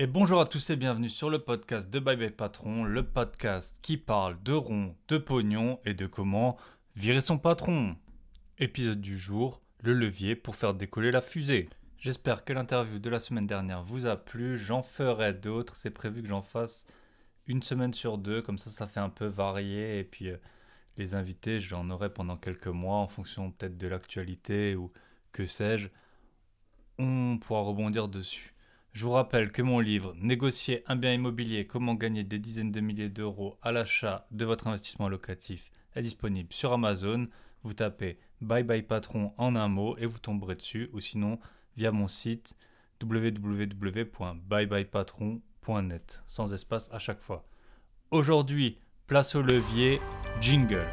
Et bonjour à tous et bienvenue sur le podcast de Bye Bye Patron, le podcast qui parle de rond, de pognon et de comment virer son patron. Épisode du jour, le levier pour faire décoller la fusée. J'espère que l'interview de la semaine dernière vous a plu, j'en ferai d'autres, c'est prévu que j'en fasse une semaine sur deux, comme ça ça fait un peu varié et puis euh, les invités j'en aurai pendant quelques mois en fonction peut-être de l'actualité ou que sais-je, on pourra rebondir dessus. Je vous rappelle que mon livre Négocier un bien immobilier, comment gagner des dizaines de milliers d'euros à l'achat de votre investissement locatif est disponible sur Amazon. Vous tapez Bye Bye Patron en un mot et vous tomberez dessus ou sinon via mon site www.byebyepatron.net sans espace à chaque fois. Aujourd'hui, place au levier, jingle.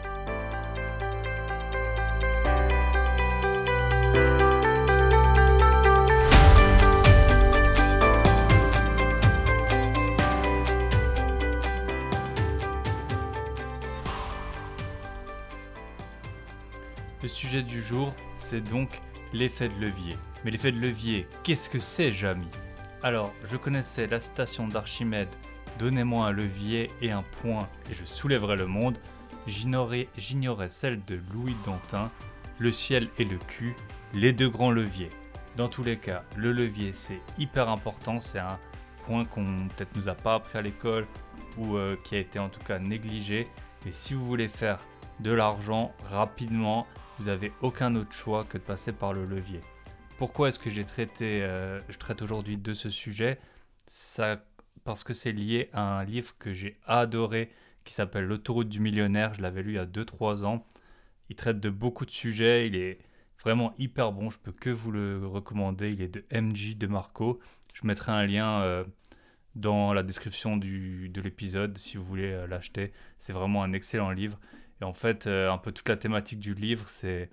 Du jour, c'est donc l'effet de levier. Mais l'effet de levier, qu'est-ce que c'est, Jamy? Alors, je connaissais la citation d'Archimède Donnez-moi un levier et un point et je soulèverai le monde. J'ignorais, j'ignorais celle de Louis Dantin Le ciel et le cul, les deux grands leviers. Dans tous les cas, le levier c'est hyper important, c'est un point qu'on peut-être nous a pas appris à l'école ou euh, qui a été en tout cas négligé. Mais si vous voulez faire de l'argent rapidement, vous n'avez aucun autre choix que de passer par le levier. Pourquoi est-ce que j'ai traité, euh, je traite aujourd'hui de ce sujet? Ça, Parce que c'est lié à un livre que j'ai adoré qui s'appelle L'autoroute du millionnaire. Je l'avais lu il y a 2-3 ans. Il traite de beaucoup de sujets. Il est vraiment hyper bon. Je peux que vous le recommander. Il est de MJ de Marco. Je mettrai un lien euh, dans la description du, de l'épisode si vous voulez euh, l'acheter. C'est vraiment un excellent livre. Et en fait, euh, un peu toute la thématique du livre, c'est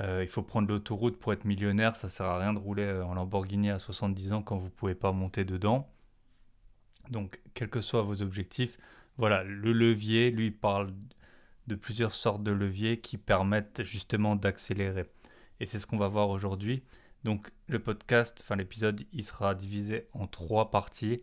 euh, il faut prendre l'autoroute pour être millionnaire. Ça sert à rien de rouler euh, en Lamborghini à 70 ans quand vous pouvez pas monter dedans. Donc, quels que soient vos objectifs, voilà, le levier, lui, parle de plusieurs sortes de leviers qui permettent justement d'accélérer. Et c'est ce qu'on va voir aujourd'hui. Donc, le podcast, enfin l'épisode, il sera divisé en trois parties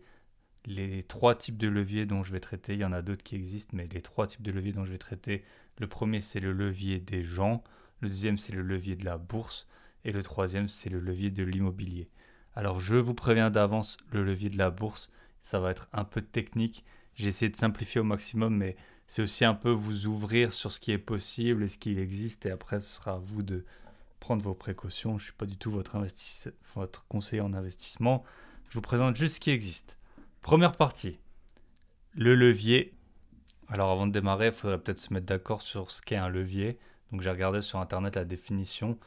les trois types de leviers dont je vais traiter. Il y en a d'autres qui existent, mais les trois types de leviers dont je vais traiter. Le premier, c'est le levier des gens. Le deuxième, c'est le levier de la bourse. Et le troisième, c'est le levier de l'immobilier. Alors, je vous préviens d'avance, le levier de la bourse, ça va être un peu technique. J'ai essayé de simplifier au maximum, mais c'est aussi un peu vous ouvrir sur ce qui est possible et ce qui existe. Et après, ce sera à vous de prendre vos précautions. Je ne suis pas du tout votre, votre conseiller en investissement. Je vous présente juste ce qui existe. Première partie, le levier. Alors avant de démarrer, il faudrait peut-être se mettre d'accord sur ce qu'est un levier. Donc j'ai regardé sur internet la définition.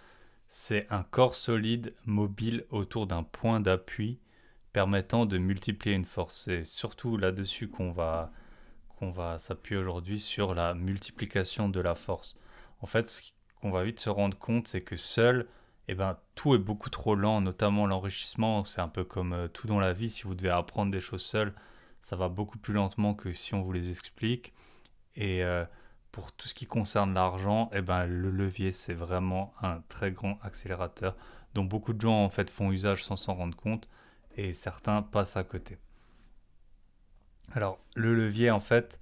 C'est un corps solide mobile autour d'un point d'appui permettant de multiplier une force. C'est surtout là-dessus qu'on va, qu'on va s'appuyer aujourd'hui sur la multiplication de la force. En fait, ce qu'on va vite se rendre compte, c'est que seul, eh ben, tout est beaucoup trop lent, notamment l'enrichissement. C'est un peu comme euh, tout dans la vie. Si vous devez apprendre des choses seul, ça va beaucoup plus lentement que si on vous les explique. Et euh, pour tout ce qui concerne l'argent, eh ben, le levier, c'est vraiment un très grand accélérateur dont beaucoup de gens en fait font usage sans s'en rendre compte et certains passent à côté. Alors, le levier, en fait,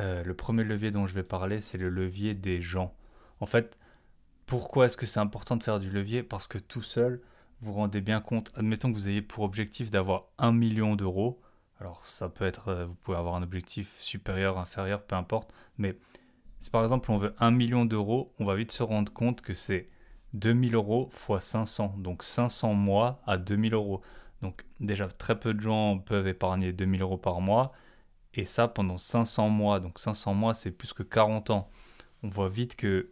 euh, le premier levier dont je vais parler, c'est le levier des gens. En fait, pourquoi est-ce que c'est important de faire du levier? Parce que tout seul, vous vous rendez bien compte, admettons que vous ayez pour objectif d'avoir un million d'euros. Alors ça peut être, euh, vous pouvez avoir un objectif supérieur, inférieur, peu importe. Mais si par exemple on veut un million d'euros, on va vite se rendre compte que c'est 2000 euros fois 500. Donc 500 mois à 2000 euros. Donc déjà très peu de gens peuvent épargner 2000 euros par mois. Et ça pendant 500 mois. Donc 500 mois c'est plus que 40 ans. On voit vite que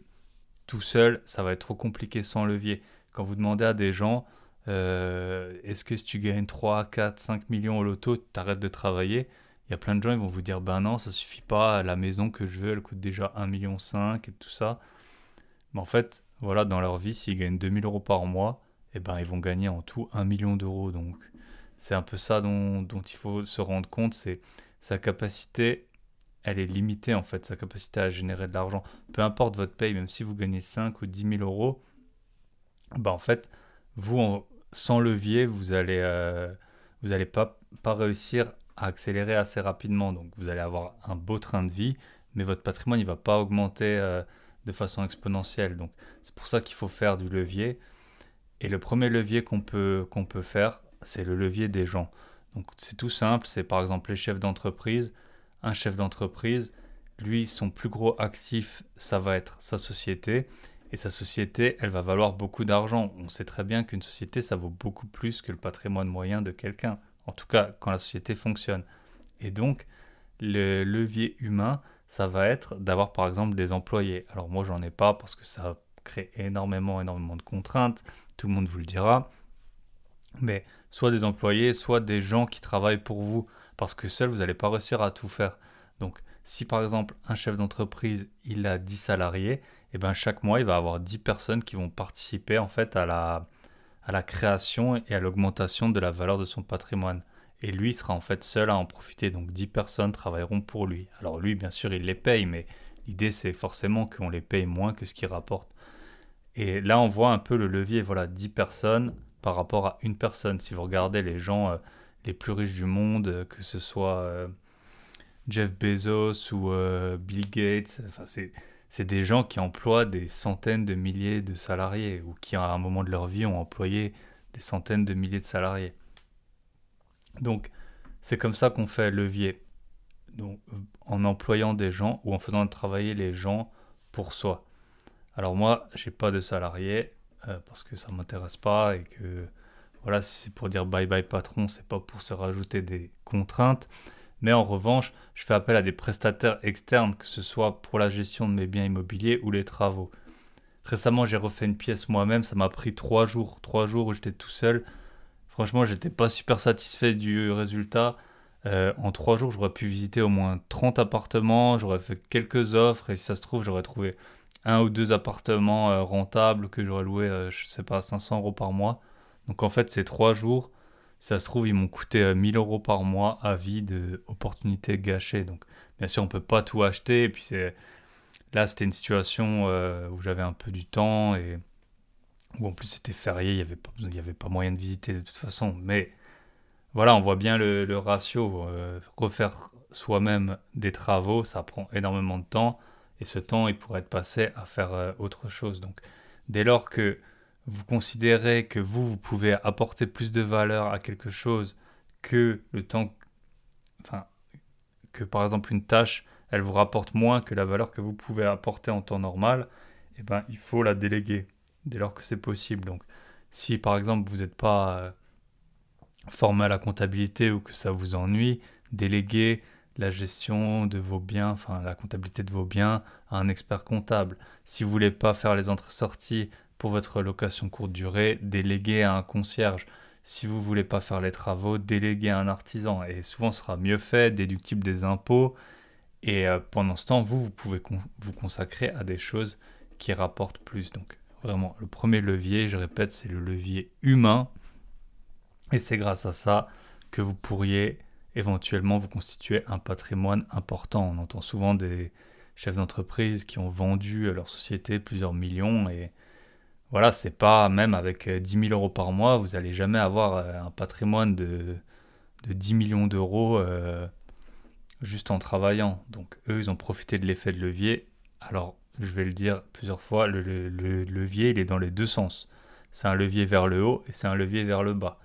tout seul, ça va être trop compliqué sans levier. Quand vous demandez à des gens, euh, est-ce que si tu gagnes 3, 4, 5 millions au loto, tu arrêtes de travailler Il y a plein de gens, ils vont vous dire, ben non, ça suffit pas, la maison que je veux, elle coûte déjà 1,5 million et tout ça. Mais en fait, voilà, dans leur vie, s'ils gagnent 2000 euros par mois, eh ben, ils vont gagner en tout 1 million d'euros. Donc, c'est un peu ça dont, dont il faut se rendre compte, c'est sa capacité elle est limitée en fait, sa capacité à générer de l'argent. Peu importe votre paye, même si vous gagnez 5 ou 10 000 euros, bah en fait, vous, sans levier, vous allez, euh, vous n'allez pas, pas réussir à accélérer assez rapidement. Donc vous allez avoir un beau train de vie, mais votre patrimoine ne va pas augmenter euh, de façon exponentielle. Donc c'est pour ça qu'il faut faire du levier. Et le premier levier qu'on peut, qu'on peut faire, c'est le levier des gens. Donc c'est tout simple, c'est par exemple les chefs d'entreprise. Un chef d'entreprise, lui, son plus gros actif, ça va être sa société. Et sa société, elle va valoir beaucoup d'argent. On sait très bien qu'une société, ça vaut beaucoup plus que le patrimoine moyen de quelqu'un. En tout cas, quand la société fonctionne. Et donc, le levier humain, ça va être d'avoir par exemple des employés. Alors moi, j'en ai pas parce que ça crée énormément, énormément de contraintes. Tout le monde vous le dira. Mais soit des employés, soit des gens qui travaillent pour vous. Parce que seul, vous n'allez pas réussir à tout faire. Donc, si par exemple un chef d'entreprise, il a 10 salariés, et eh ben chaque mois, il va avoir 10 personnes qui vont participer en fait à la, création et à l'augmentation de la valeur de son patrimoine. Et lui sera en fait seul à en profiter. Donc 10 personnes travailleront pour lui. Alors lui, bien sûr, il les paye, mais l'idée c'est forcément qu'on les paye moins que ce qu'il rapporte. Et là, on voit un peu le levier. Voilà, 10 personnes par rapport à une personne. Si vous regardez les gens euh, les plus riches du monde, euh, que ce soit euh, Jeff Bezos ou Bill Gates, c'est des gens qui emploient des centaines de milliers de salariés ou qui, à un moment de leur vie, ont employé des centaines de milliers de salariés. Donc, c'est comme ça qu'on fait levier. Donc, euh, en employant des gens ou en faisant travailler les gens pour soi. Alors moi, j'ai pas de salariés euh, parce que ça m'intéresse pas et que voilà, si c'est pour dire bye bye patron, c'est pas pour se rajouter des contraintes. Mais en revanche, je fais appel à des prestataires externes, que ce soit pour la gestion de mes biens immobiliers ou les travaux. Récemment, j'ai refait une pièce moi-même, ça m'a pris trois jours, trois jours où j'étais tout seul. Franchement, j'étais pas super satisfait du résultat. Euh, en trois jours, j'aurais pu visiter au moins 30 appartements, j'aurais fait quelques offres, et si ça se trouve, j'aurais trouvé un ou deux appartements euh, rentables que j'aurais loué, euh, je sais pas, 500 euros par mois. Donc en fait, ces trois jours, ça se trouve, ils m'ont coûté 1000 euh, euros par mois à vie d'opportunités gâchées. Donc, bien sûr, on ne peut pas tout acheter. Et puis, là, c'était une situation euh, où j'avais un peu du temps et où en plus c'était férié, il n'y avait, pas, il avait pas moyen de visiter de toute façon. Mais voilà, on voit bien le, ratio. Euh, refaire soi-même des travaux, ça prend énormément de temps. Et ce temps, il pourrait être passé à faire autre chose. Donc, dès lors que vous considérez que vous, vous pouvez apporter plus de valeur à quelque chose que le temps, enfin, que par exemple une tâche, elle vous rapporte moins que la valeur que vous pouvez apporter en temps normal, eh ben, il faut la déléguer dès lors que c'est possible. Donc, si par exemple vous n'êtes pas euh, formé à la comptabilité ou que ça vous ennuie, déléguez la gestion de vos biens, enfin la comptabilité de vos biens à un expert comptable. Si vous voulez pas faire les entrées-sorties pour votre location courte durée, déléguez à un concierge. Si vous ne voulez pas faire les travaux, déléguez à un artisan. Et souvent, ce sera mieux fait, déductible des impôts. Et euh, pendant ce temps, vous, vous pouvez vous consacrer à des choses qui rapportent plus. Donc, vraiment, le premier levier, je répète, c'est le levier humain. Et c'est grâce à ça que vous pourriez éventuellement vous constituer un patrimoine important. On entend souvent des chefs d'entreprise qui ont vendu leur société plusieurs millions et voilà, c'est pas même avec 10 euh, 000 euros par mois, vous n'allez jamais avoir euh, un patrimoine de, de 10 millions d'euros euh, juste en travaillant. Donc eux, ils ont profité de l'effet de levier. Alors, je vais le dire plusieurs fois, le, levier, il est dans les deux sens. C'est un levier vers le haut et c'est un levier vers le bas.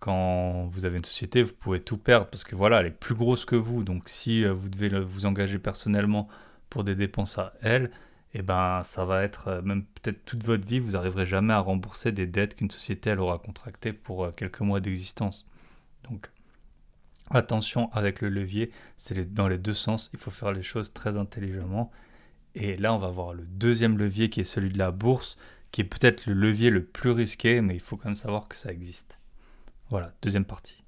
Quand vous avez une société, vous pouvez tout perdre parce que voilà, elle est plus grosse que vous. Donc si vous devez vous engager personnellement pour des dépenses à elle, et eh ben ça va être euh, même peut-être toute votre vie, vous n'arriverez jamais à rembourser des dettes qu'une société elle aura contractées pour euh, quelques mois d'existence. Donc attention avec le levier, c'est dans les deux sens, il faut faire les choses très intelligemment. Et là, on va voir le deuxième levier qui est celui de la bourse, qui est peut-être le levier le plus risqué, mais il faut quand même savoir que ça existe. Voilà, deuxième partie.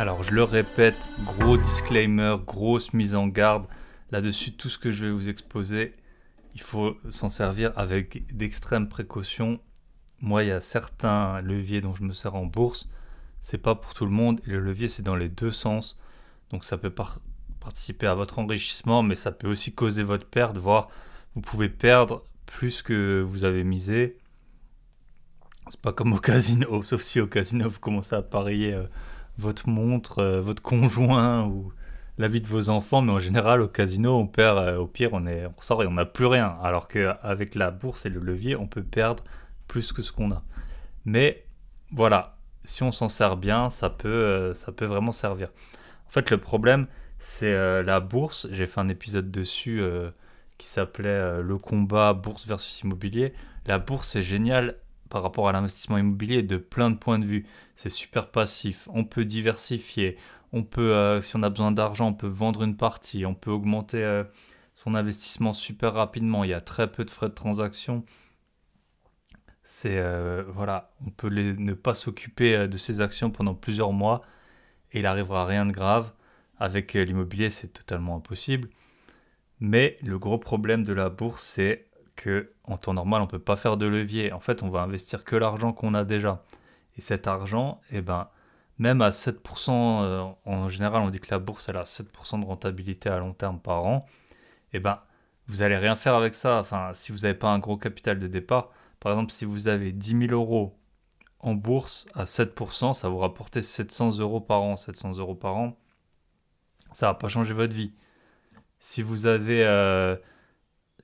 Alors je le répète, gros disclaimer, grosse mise en garde. Là-dessus, tout ce que je vais vous exposer, il faut s'en servir avec d'extrêmes précautions. Moi, il y a certains leviers dont je me sers en bourse. C'est pas pour tout le monde. Et le levier, c'est dans les deux sens. Donc ça peut participer à votre enrichissement, mais ça peut aussi causer votre perte, voire vous pouvez perdre plus que vous avez misé. C'est pas comme au casino, sauf si au casino vous commencez à parier euh, votre montre, euh, votre conjoint ou la vie de vos enfants, mais en général au casino on perd, euh, au pire on, est, on sort et on n'a plus rien, alors qu'avec la bourse et le levier on peut perdre plus que ce qu'on a. Mais voilà, si on s'en sert bien, ça peut, ça peut vraiment servir. En fait le problème c'est la bourse, j'ai fait un épisode dessus qui s'appelait Le combat bourse versus immobilier. La bourse c'est génial par rapport à l'investissement immobilier de plein de points de vue. C'est super passif, on peut diversifier, on peut, euh, si on a besoin d'argent, on peut vendre une partie, on peut augmenter euh, son investissement super rapidement, il y a très peu de frais de transaction. C'est euh, voilà, on peut ne pas s'occuper de ses actions pendant plusieurs mois et il arrivera rien de grave. Avec l'immobilier, c'est totalement impossible. Mais le gros problème de la bourse, c'est en temps normal, on peut pas faire de levier. En fait, on va investir que l'argent qu'on a déjà. Et cet argent, eh ben, même à 7%, euh, en général, on dit que la bourse, elle a 7% de rentabilité à long terme par an. Eh ben, vous allez rien faire avec ça. Enfin, si vous n'avez pas un gros capital de départ, par exemple, si vous avez 10 000 euros en bourse à 7%, ça vous rapporte 700 euros par an. 700 euros par an, ça va pas changer votre vie. Si vous avez euh,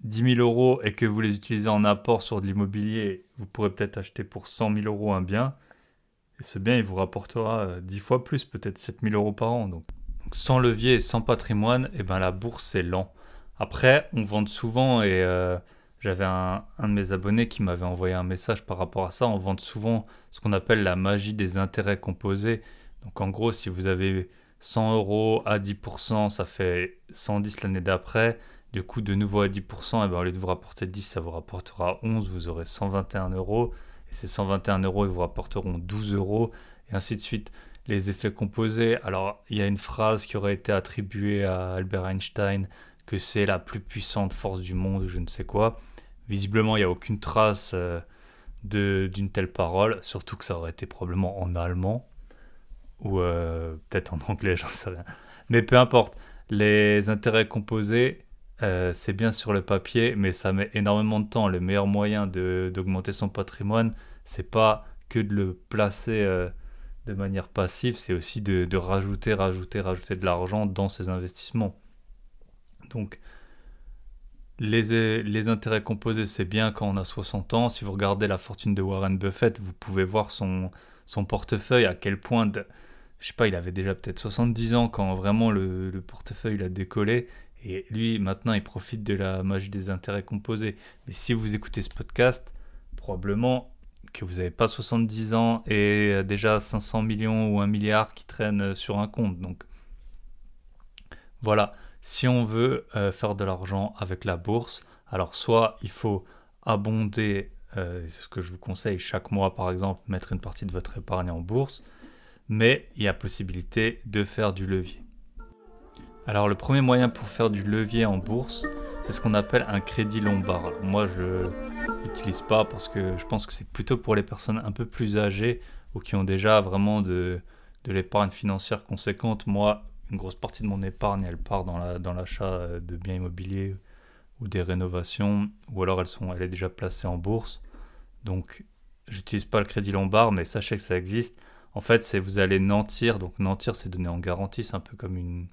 10 000 euros et que vous les utilisez en apport sur de l'immobilier, vous pourrez peut-être acheter pour 100 000 euros un bien. Et ce bien, il vous rapportera 10 euh, fois plus, peut-être 7 000 euros par an. Donc, sans levier et sans patrimoine, eh ben, la bourse, c'est lent. Après, on vend souvent, et euh, j'avais un, un, de mes abonnés qui m'avait envoyé un message par rapport à ça, on vend souvent ce qu'on appelle la magie des intérêts composés. Donc en gros, si vous avez 100 euros à 10%, ça fait 110 l'année d'après. Du coup, de nouveau à 10%, et ben, au lieu de vous rapporter 10, ça vous rapportera 11, vous aurez 121 euros. Et ces 121 euros, ils vous rapporteront 12 euros, et ainsi de suite. Les effets composés, alors il y a une phrase qui aurait été attribuée à Albert Einstein, que c'est la plus puissante force du monde, ou je ne sais quoi. Visiblement, il n'y a aucune trace euh, d'une telle parole, surtout que ça aurait été probablement en allemand, ou euh, peut-être en anglais, j'en sais rien. Mais peu importe, les intérêts composés, euh, c'est bien sur le papier, mais ça met énormément de temps. Le meilleur moyen d'augmenter son patrimoine, c'est pas que de le placer euh, de manière passive, c'est aussi de, rajouter, rajouter, rajouter de l'argent dans ses investissements. Donc, les, les intérêts composés, c'est bien quand on a 60 ans. Si vous regardez la fortune de Warren Buffett, vous pouvez voir son, son portefeuille, à quel point, de, je sais pas, il avait déjà peut-être 70 ans quand vraiment le, le portefeuille a décollé et lui, maintenant, il profite de la magie des intérêts composés. Mais si vous écoutez ce podcast, probablement que vous n'avez pas 70 ans et déjà 500 millions ou 1 milliard qui traînent sur un compte. Donc voilà, si on veut euh, faire de l'argent avec la bourse, alors soit il faut abonder, euh, ce que je vous conseille chaque mois par exemple, mettre une partie de votre épargne en bourse, mais il y a possibilité de faire du levier. Alors le premier moyen pour faire du levier en bourse, c'est ce qu'on appelle un crédit lombard. moi je l'utilise pas parce que je pense que c'est plutôt pour les personnes un peu plus âgées ou qui ont déjà vraiment de, de l'épargne financière conséquente. Moi, une grosse partie de mon épargne, elle part dans, la, dans l'achat de biens immobiliers ou des rénovations, ou alors elles sont, elle est déjà placée en bourse. Donc j'utilise pas le crédit lombard, mais sachez que ça existe. En fait, c'est vous allez nantir. Donc nantir, c'est donner en garantie, c'est un peu comme une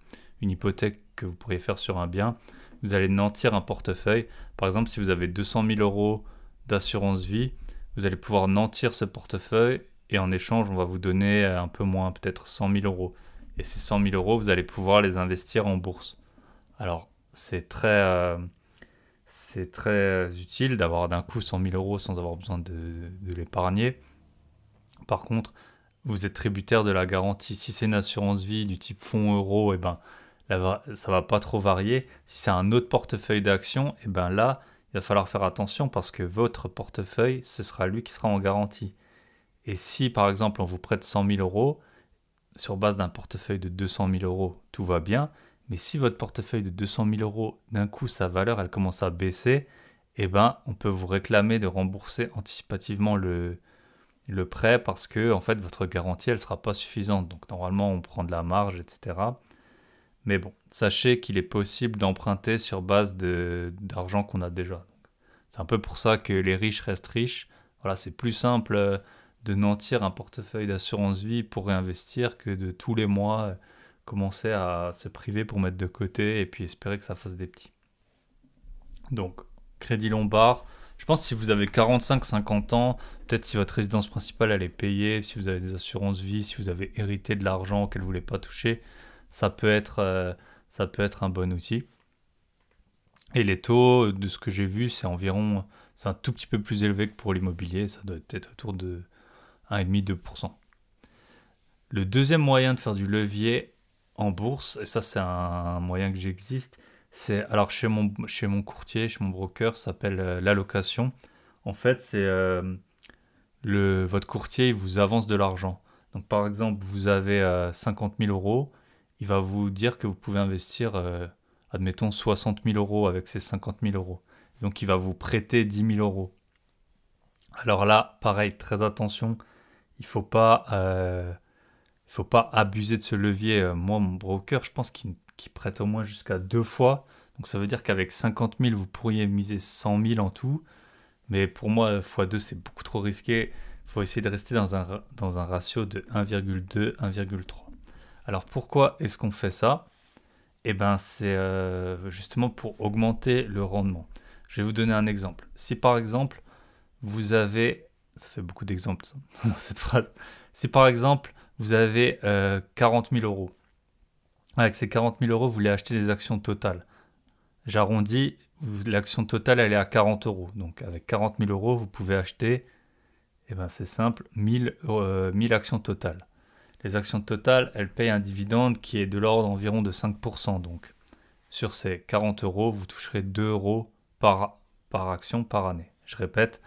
une hypothèque que vous pourriez faire sur un bien, vous allez nantir un portefeuille. Par exemple, si vous avez 200 000 euros d'assurance vie, vous allez pouvoir nantir ce portefeuille et en échange, on va vous donner un peu moins, peut-être 100 000 euros. Et ces 100 000 euros, vous allez pouvoir les investir en bourse. Alors, c'est très, euh, c'est très utile d'avoir d'un coup 100 000 euros sans avoir besoin de, de l'épargner. Par contre, vous êtes tributaire de la garantie. Si c'est une assurance vie du type fonds euro, et eh ben, ça va pas trop varier. Si c'est un autre portefeuille d'actions, et eh ben là, il va falloir faire attention parce que votre portefeuille, ce sera lui qui sera en garantie. Et si par exemple on vous prête 100 000 euros, sur base d'un portefeuille de 200 000 euros, tout va bien. Mais si votre portefeuille de 200 000 euros, d'un coup, sa valeur, elle commence à baisser, eh ben, on peut vous réclamer de rembourser anticipativement le, prêt parce que, en fait, votre garantie, elle sera pas suffisante. Donc, normalement, on prend de la marge, etc. Mais bon, sachez qu'il est possible d'emprunter sur base d'argent qu'on a déjà. C'est un peu pour ça que les riches restent riches. Voilà, c'est plus simple euh, de nantir un portefeuille d'assurance vie pour réinvestir que de tous les mois euh, commencer à se priver pour mettre de côté et puis espérer que ça fasse des petits. Donc, Crédit Lombard, je pense que si vous avez 45-50 ans, peut-être si votre résidence principale elle est payée, si vous avez des assurances vie, si vous avez hérité de l'argent qu'elle ne voulait pas toucher, ça peut, être, euh, ça peut être un bon outil. Et les taux, de ce que j'ai vu, c'est environ, c'est un tout petit peu plus élevé que pour l'immobilier, ça doit être autour de 1,5-2%. Le deuxième moyen de faire du levier en bourse, et ça c'est un moyen que j'existe, c'est alors chez mon, chez mon courtier, chez mon broker, ça s'appelle euh, l'allocation. En fait, c'est euh, votre courtier, il vous avance de l'argent. Donc par exemple, vous avez 50 euh, 000 euros, il va vous dire que vous pouvez investir, admettons, 60 000 euros avec ces 50 000 euros. Donc il va vous prêter 10 000 euros. Alors là, pareil, très attention, il faut pas, faut pas abuser de ce levier. Moi, mon broker, je pense qu'il qui prête au moins jusqu'à deux fois. Donc ça veut dire qu'avec 50 000, vous pourriez miser 100 000 en tout. Mais pour moi, x2, c'est beaucoup trop risqué. Il faut essayer de rester dans un, dans un ratio de 1,2, 1,3. Alors pourquoi est-ce qu'on fait ça? Eh bien, c'est euh, justement pour augmenter le rendement. Je vais vous donner un exemple. Si par exemple, vous avez... Ça fait beaucoup d'exemples dans cette phrase. Si par exemple, vous avez 40 euh, 000 euros avec ces 40 000 euros, vous voulez acheter des actions totales. J'arrondis, l'action totale, elle est à 40 euros. Donc avec 40 000 euros, vous pouvez acheter, eh ben c'est simple, 1000, 1000 euh, actions totales. Les actions totales, elles payent un dividende qui est de l'ordre environ de 5%. Donc sur ces 40 euros, vous toucherez 2 euros par, action par année. Je répète,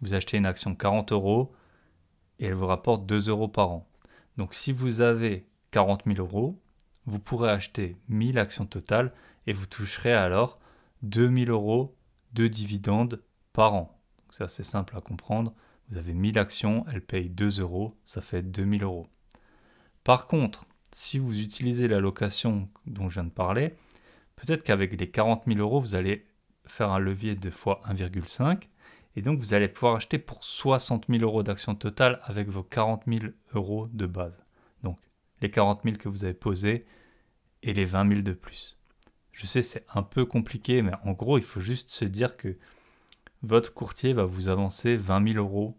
vous achetez une action 40 euros et elle vous rapporte 2 euros par an. Donc si vous avez 40 000 euros, vous pourrez acheter 1000 actions totales et vous toucherez alors 2000 euros de dividendes par an. C'est assez simple à comprendre. Vous avez 1000 actions, elles payent 2 euros, ça fait 2000 euros. Par contre, si vous utilisez l'allocation dont je viens de parler, peut-être qu'avec les 40 000 euros, vous allez faire un levier de fois 1,5 et donc vous allez pouvoir acheter pour 60 000 euros d'actions totales avec vos 40 000 euros de base. Donc les 40 000 que vous avez posés et les 20 000 de plus. Je sais, c'est un peu compliqué, mais en gros, il faut juste se dire que votre courtier va vous avancer 20 000 euros,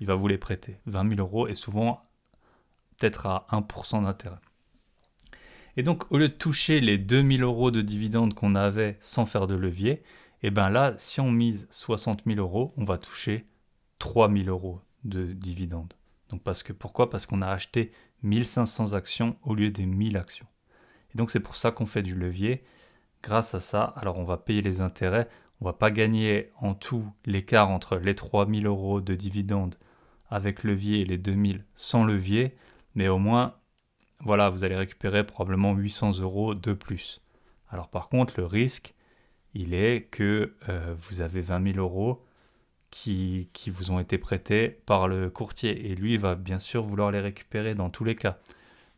il va vous les prêter. 20 000 euros et souvent peut-être à 1% d'intérêt. Et donc, au lieu de toucher les 2000 euros de dividendes qu'on avait sans faire de levier, et eh bien là, si on mise 60 000 euros, on va toucher 3000 euros de dividendes. Donc parce que pourquoi? Parce qu'on a acheté 1500 actions au lieu des 1000 actions. Et donc c'est pour ça qu'on fait du levier. Grâce à ça, alors on va payer les intérêts, on va pas gagner en tout l'écart entre les 3000 euros de dividendes avec levier et les 2000 sans levier, mais au moins, voilà, vous allez récupérer probablement 800 euros de plus. Alors par contre, le risque, il est que euh, vous avez 20 000 euros qui, vous ont été prêtés par le courtier. Et lui, va bien sûr vouloir les récupérer dans tous les cas.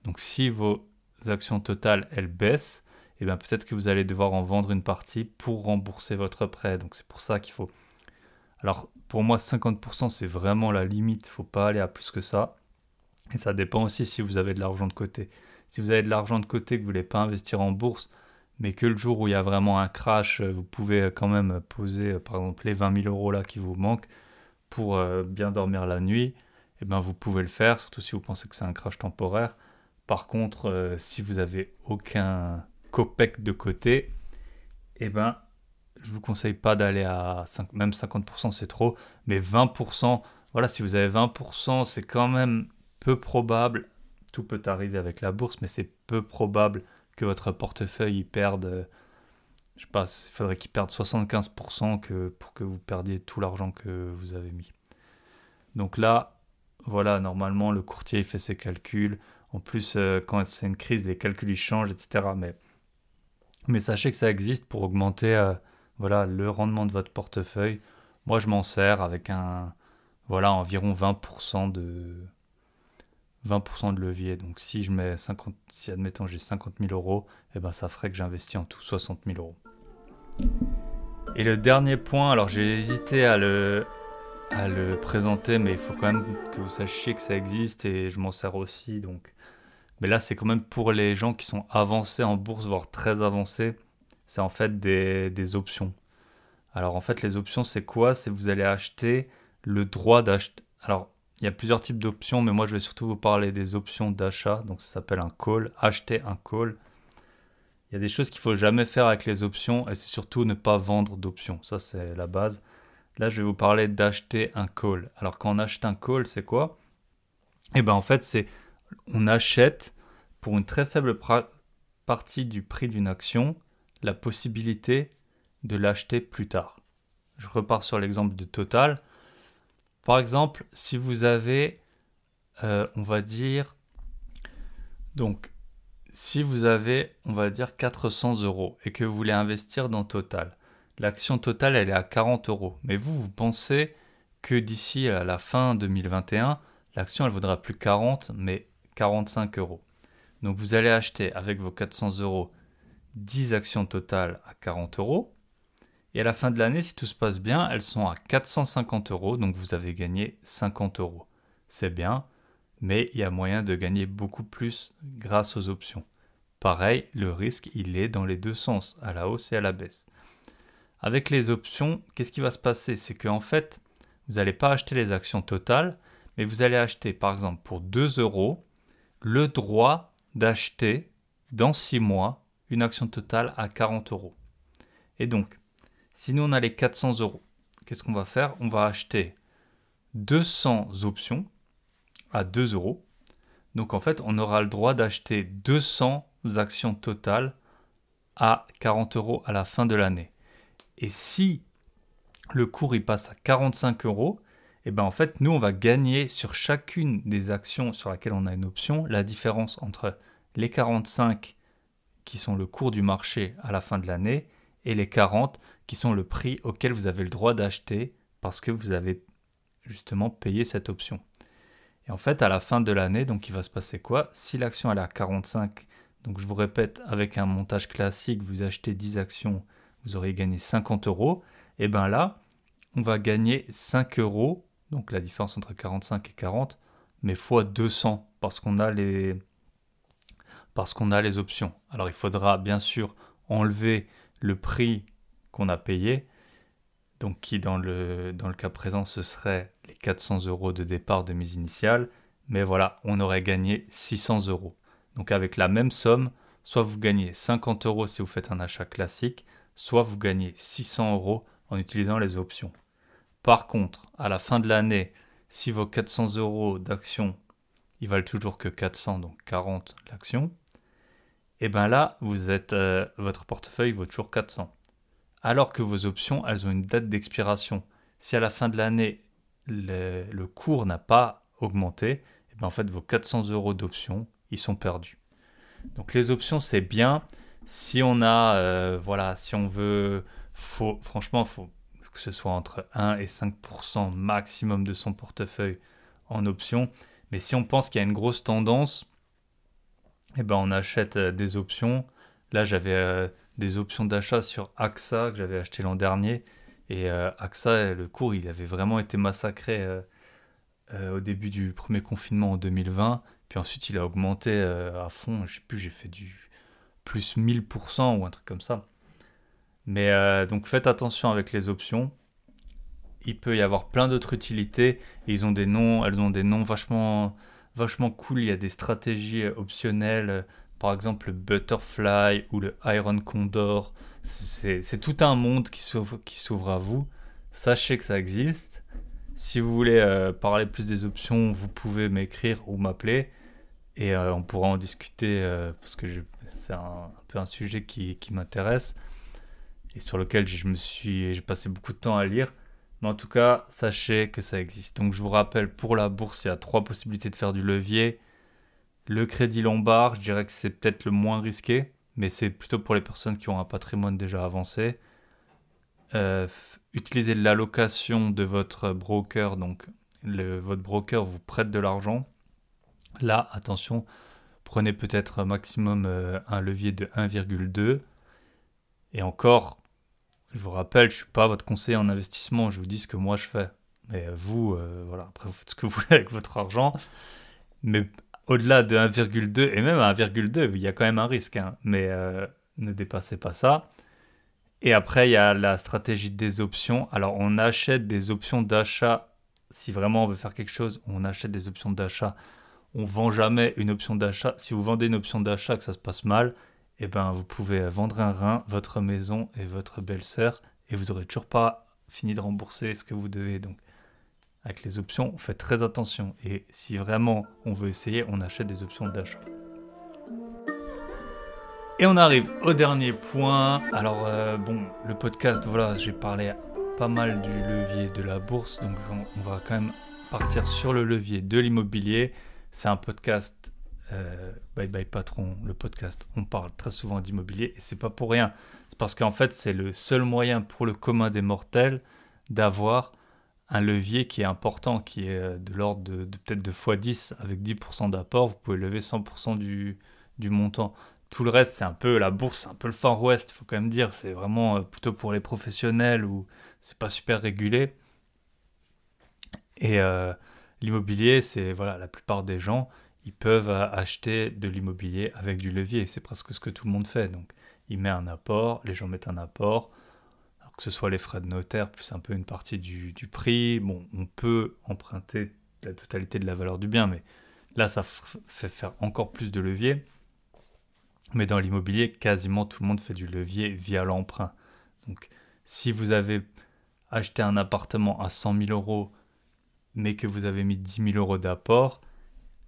Donc si vos actions totales, elles baissent, eh bien peut-être que vous allez devoir en vendre une partie pour rembourser votre prêt. Donc c'est pour ça qu'il faut... Alors pour moi, 50% c'est vraiment la limite, il ne faut pas aller à plus que ça. Et ça dépend aussi si vous avez de l'argent de côté. Si vous avez de l'argent de côté que vous ne voulez pas investir en bourse, mais que le jour où il y a vraiment un crash, euh, vous pouvez euh, quand même poser euh, par exemple les 20 000 euros là qui vous manquent pour bien dormir la nuit, eh ben vous pouvez le faire, surtout si vous pensez que c'est un crash temporaire. Par contre, si vous avez aucun copec de côté, eh ben je vous conseille pas d'aller à 5, même 50% c'est trop, mais 20%, voilà, si vous avez 20%, c'est quand même peu probable, tout peut arriver avec la bourse, mais c'est peu probable que votre portefeuille perde, euh, je sais pas, il faudrait qu'il perde 75% que, pour que vous perdiez tout l'argent que vous avez mis. Donc là, voilà, normalement, le courtier fait ses calculs. En plus, euh, quand c'est une crise, les calculs ils changent, etc. Mais, mais sachez que ça existe pour augmenter euh, voilà, le rendement de votre portefeuille. Moi, je m'en sers avec un, voilà, environ 20% de, 20% de levier. Donc si je mets 50, si admettons j'ai 50 000 euros, eh ben ça ferait que j'investis en tout 60 000 euros. Et le dernier point, alors j'ai hésité à le, à le présenter, mais il faut quand même que vous sachiez que ça existe et je m'en sers aussi. Donc, mais là c'est quand même pour les gens qui sont avancés en bourse, voire très avancés. C'est en fait des, des options. Alors en fait les options c'est quoi? C'est vous allez acheter le droit d'acheter. Alors il y a plusieurs types d'options, mais moi je vais surtout vous parler des options d'achat. Donc ça s'appelle un call, acheter un call. Il y a des choses qu'il faut jamais faire avec les options et c'est surtout ne pas vendre d'options. Ça c'est la base. Là je vais vous parler d'acheter un call. Alors quand on achète un call, c'est quoi? Eh ben en fait c'est on achète pour une très faible partie du prix d'une action la possibilité de l'acheter plus tard. Je repars sur l'exemple de Total. Par exemple, si vous avez, euh, on va dire, donc, si vous avez, on va dire, 400 euros et que vous voulez investir dans Total, l'action Total, elle est à 40 euros. Mais vous, vous pensez que d'ici à la fin 2021, l'action, elle vaudra plus 40, mais 45 euros. Donc, vous allez acheter avec vos 400 euros 10 actions Total à 40 euros. Et à la fin de l'année, si tout se passe bien, elles sont à 450 euros, donc vous avez gagné 50 euros. C'est bien, mais il y a moyen de gagner beaucoup plus grâce aux options. Pareil, le risque, il est dans les deux sens, à la hausse et à la baisse. Avec les options, qu'est-ce qui va se passer? C'est qu'en fait, vous n'allez pas acheter les actions totales, mais vous allez acheter, par exemple, pour 2 euros, le droit d'acheter dans 6 mois une action totale à 40 euros. Et donc, si nous on a les 400 euros, qu'est-ce qu'on va faire? On va acheter 200 options à 2 euros. Donc en fait, on aura le droit d'acheter 200 actions totales à 40 euros à la fin de l'année. Et si le cours il passe à 45 euros, et eh ben en fait, nous on va gagner sur chacune des actions sur laquelle on a une option la différence entre les 45 qui sont le cours du marché à la fin de l'année et les 40 qui sont le prix auquel vous avez le droit d'acheter parce que vous avez justement payé cette option. Et en fait, à la fin de l'année, donc il va se passer quoi? Si l'action est à 45, donc je vous répète, avec un montage classique, vous achetez 10 actions, vous aurez gagné 50 euros. Et bien là, on va gagner 5 euros, donc la différence entre 45 et 40, mais fois 200 parce qu'on a les parce qu'on a les options. Alors il faudra bien sûr enlever le prix qu'on a payé, donc qui dans le, dans cas présent ce serait les 400 euros de départ de mise initiale, mais voilà, on aurait gagné 600 euros. Donc avec la même somme, soit vous gagnez 50 euros si vous faites un achat classique, soit vous gagnez 600 euros en utilisant les options. Par contre, à la fin de l'année, si vos 400 euros d'action, ils valent toujours que 400, donc 40 l'action, et eh bien là, vous êtes, euh, votre portefeuille vaut toujours 400 alors que vos options, elles ont une date d'expiration. Si à la fin de l'année, le, cours n'a pas augmenté, et eh bien en fait, vos 400 euros d'options, ils sont perdus. Donc les options, c'est bien. Si on a, euh, voilà, si on veut, franchement, faut que ce soit entre 1 et 5% maximum de son portefeuille en options. Mais si on pense qu'il y a une grosse tendance, eh ben on achète euh, des options. Là, j'avais euh, des options d'achat sur AXA que j'avais acheté l'an dernier. Et euh, AXA, le cours, il avait vraiment été massacré euh, euh, au début du premier confinement en 2020. Puis ensuite, il a augmenté à fond. Je sais plus, j'ai fait du plus 1000% ou un truc comme ça. Mais donc faites attention avec les options. Il peut y avoir plein d'autres utilités. Et ils ont des noms, elles ont des noms vachement, vachement cool. Il y a des stratégies optionnelles par exemple le Butterfly ou le Iron Condor. C'est tout un monde qui s'ouvre à vous. Sachez que ça existe. Si vous voulez euh, parler plus des options, vous pouvez m'écrire ou m'appeler et euh, on pourra en discuter euh, parce que c'est un, peu un sujet qui, qui m'intéresse et sur lequel je me suis j'ai passé beaucoup de temps à lire. Mais en tout cas, sachez que ça existe. Donc je vous rappelle, pour la bourse, il y a trois possibilités de faire du levier. Le crédit lombard, je dirais que c'est peut-être le moins risqué, mais c'est plutôt pour les personnes qui ont un patrimoine déjà avancé. Euh, utilisez l'allocation de votre broker, donc votre broker vous prête de l'argent Là, attention, prenez peut-être maximum euh, un levier de 1,2. Et encore, je vous rappelle, je ne suis pas votre conseiller en investissement, je vous dis ce que moi je fais. Mais vous, euh, voilà, après vous faites ce que vous voulez avec votre argent. Mais au-delà de 1,2 et même à 1,2, il y a quand même un risque. Hein. mais euh, ne dépassez pas ça. Et après, il y a la stratégie des options. Alors, on achète des options d'achat. Si vraiment on veut faire quelque chose, on achète des options d'achat. On vend jamais une option d'achat. Si vous vendez une option d'achat que ça se passe mal, eh ben, vous pouvez vendre un rein, votre maison et votre belle-sœur, et vous n'aurez toujours pas fini de rembourser ce que vous devez. Donc, avec les options, on fait très attention. Et si vraiment on veut essayer, on achète des options d'achat. Et on arrive au dernier point. Alors, euh, bon, le podcast, voilà, j'ai parlé pas mal du levier de la bourse, donc on, va quand même partir sur le levier de l'immobilier. C'est un podcast euh, Bye Bye Patron, le podcast. On parle très souvent d'immobilier et c'est pas pour rien. C'est parce qu'en fait, c'est le seul moyen pour le commun des mortels d'avoir un levier qui est important, qui est euh, de l'ordre de, peut-être de x10 avec 10% d'apport, vous pouvez lever 100% du, du, montant. Tout le reste, c'est un peu la bourse, un peu le Far West, il faut quand même dire. C'est vraiment euh, plutôt pour les professionnels où c'est pas super régulé. Et l'immobilier, c'est voilà, la plupart des gens, ils peuvent acheter de l'immobilier avec du levier. C'est presque ce que tout le monde fait. Donc, ils mettent un apport, les gens mettent un apport que ce soit les frais de notaire plus un peu une partie du, prix. Bon, on peut emprunter la totalité de la valeur du bien, mais là, ça fait faire encore plus de levier. Mais dans l'immobilier, quasiment tout le monde fait du levier via l'emprunt. Donc, si vous avez acheté un appartement à 100 000 euros, mais que vous avez mis 10 000 euros d'apport,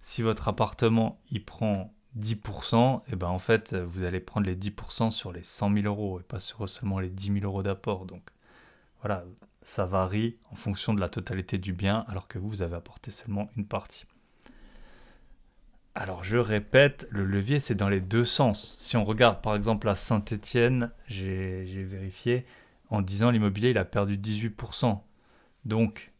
si votre appartement il prend 10%, et ben en fait, vous allez prendre les 10% sur les 100 000 euros et pas seulement les 10 000 euros d'apport. Donc voilà, ça varie en fonction de la totalité du bien, alors que vous, vous avez apporté seulement une partie. Alors je répète, le levier c'est dans les deux sens. Si on regarde par exemple à Saint-Étienne, j'ai vérifié, en 10 ans l'immobilier il a perdu 18%. Donc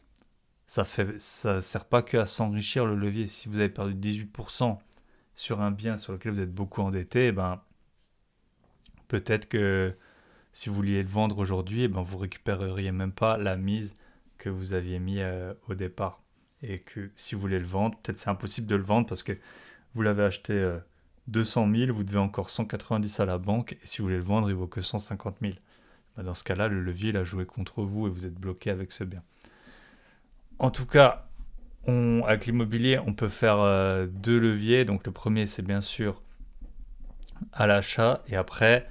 ça ne sert pas que à s'enrichir le levier. Si vous avez perdu 18%, sur un bien sur lequel vous êtes beaucoup endetté, eh ben, peut-être que si vous vouliez le vendre aujourd'hui, eh ben, vous récupéreriez même pas la mise que vous aviez mis euh, au départ. Et que si vous voulez le vendre, peut-être c'est impossible de le vendre parce que vous l'avez acheté 200 euh, 000, vous devez encore 190 à la banque, et si vous voulez le vendre, il vaut que 150 000. Ben, dans ce cas-là, le levier il a joué contre vous et vous êtes bloqué avec ce bien. En tout cas, avec l'immobilier, on peut faire euh, deux leviers. Donc le premier, c'est bien sûr à l'achat. Et après,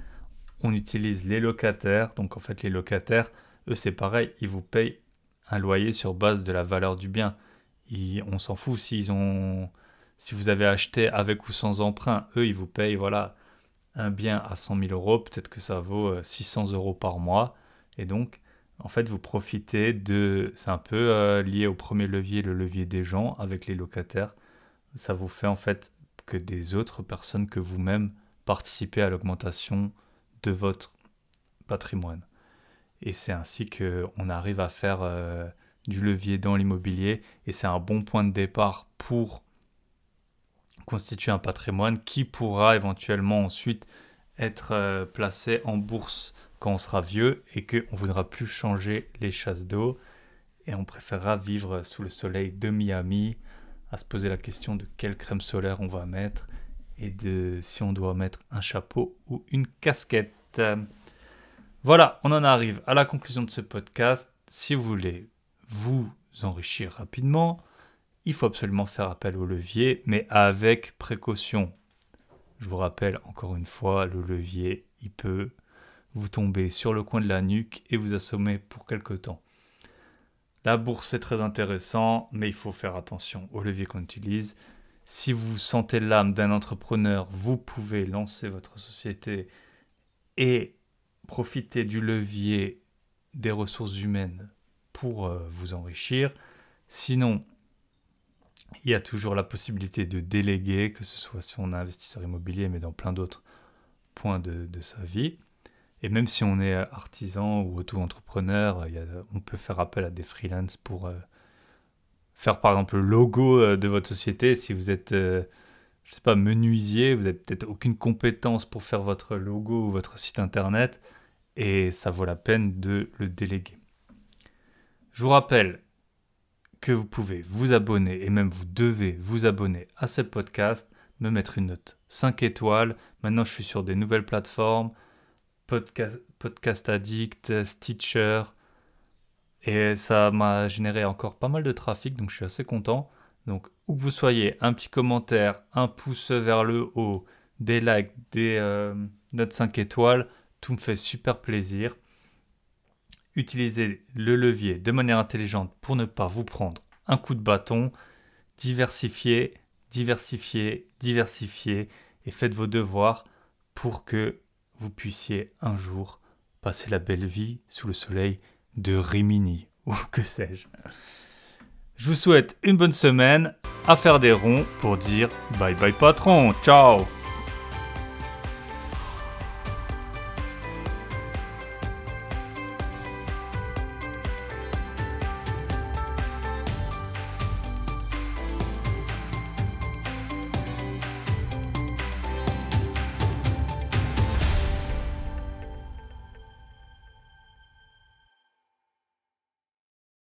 on utilise les locataires. Donc en fait, les locataires, eux, c'est pareil. Ils vous payent un loyer sur base de la valeur du bien. on s'en fout. Si vous avez acheté avec ou sans emprunt, eux, ils vous payent voilà, un bien à 100 000 euros. Peut-être que ça vaut 600 euh, euros par mois. Et donc, en fait, vous profitez de... C'est un peu euh, lié au premier levier, le levier des gens avec les locataires. Ça vous fait en fait que des autres personnes que vous-même participez à l'augmentation de votre patrimoine. Et c'est ainsi qu'on arrive à faire euh, du levier dans l'immobilier. Et c'est un bon point de départ pour constituer un patrimoine qui pourra éventuellement ensuite être euh, placé en bourse quand on sera vieux et qu'on ne voudra plus changer les chasses d'eau et on préférera vivre sous le soleil de Miami, à se poser la question de quelle crème solaire on va mettre et de si on doit mettre un chapeau ou une casquette. Voilà, on en arrive à la conclusion de ce podcast. Si vous voulez vous enrichir rapidement, il faut absolument faire appel au levier, mais avec précaution. Je vous rappelle encore une fois, le levier, il peut vous tombez sur le coin de la nuque et vous assommez pour quelque temps. La bourse est très intéressant, mais il faut faire attention au levier qu'on utilise. Si vous sentez l'âme d'un entrepreneur, vous pouvez lancer votre société et profiter du levier des ressources humaines pour euh, vous enrichir. Sinon, il y a toujours la possibilité de déléguer, que ce soit si on est investisseur immobilier, mais dans plein d'autres points de sa vie. Et même si on est artisan ou auto-entrepreneur, on peut faire appel à des freelances pour euh, faire par exemple le logo euh, de votre société. Si vous êtes, euh, je sais pas, menuisier, vous n'avez peut-être aucune compétence pour faire votre logo ou votre site internet et ça vaut la peine de le déléguer. Je vous rappelle que vous pouvez vous abonner et même vous devez vous abonner à ce podcast, me mettre une note 5 étoiles. Maintenant, je suis sur des nouvelles plateformes, Podcast, Addict, Stitcher, et ça m'a généré encore pas mal de trafic, donc je suis assez content. Donc, où que vous soyez, un petit commentaire, un pouce vers le haut, des likes, des euh, notes 5 étoiles, tout me fait super plaisir. Utilisez le levier de manière intelligente pour ne pas vous prendre un coup de bâton. Diversifiez, diversifiez, diversifiez et faites vos devoirs pour que vous puissiez un jour passer la belle vie sous le soleil de Rimini, ou que sais-je. Je vous souhaite une bonne semaine à faire des ronds pour dire bye bye patron, ciao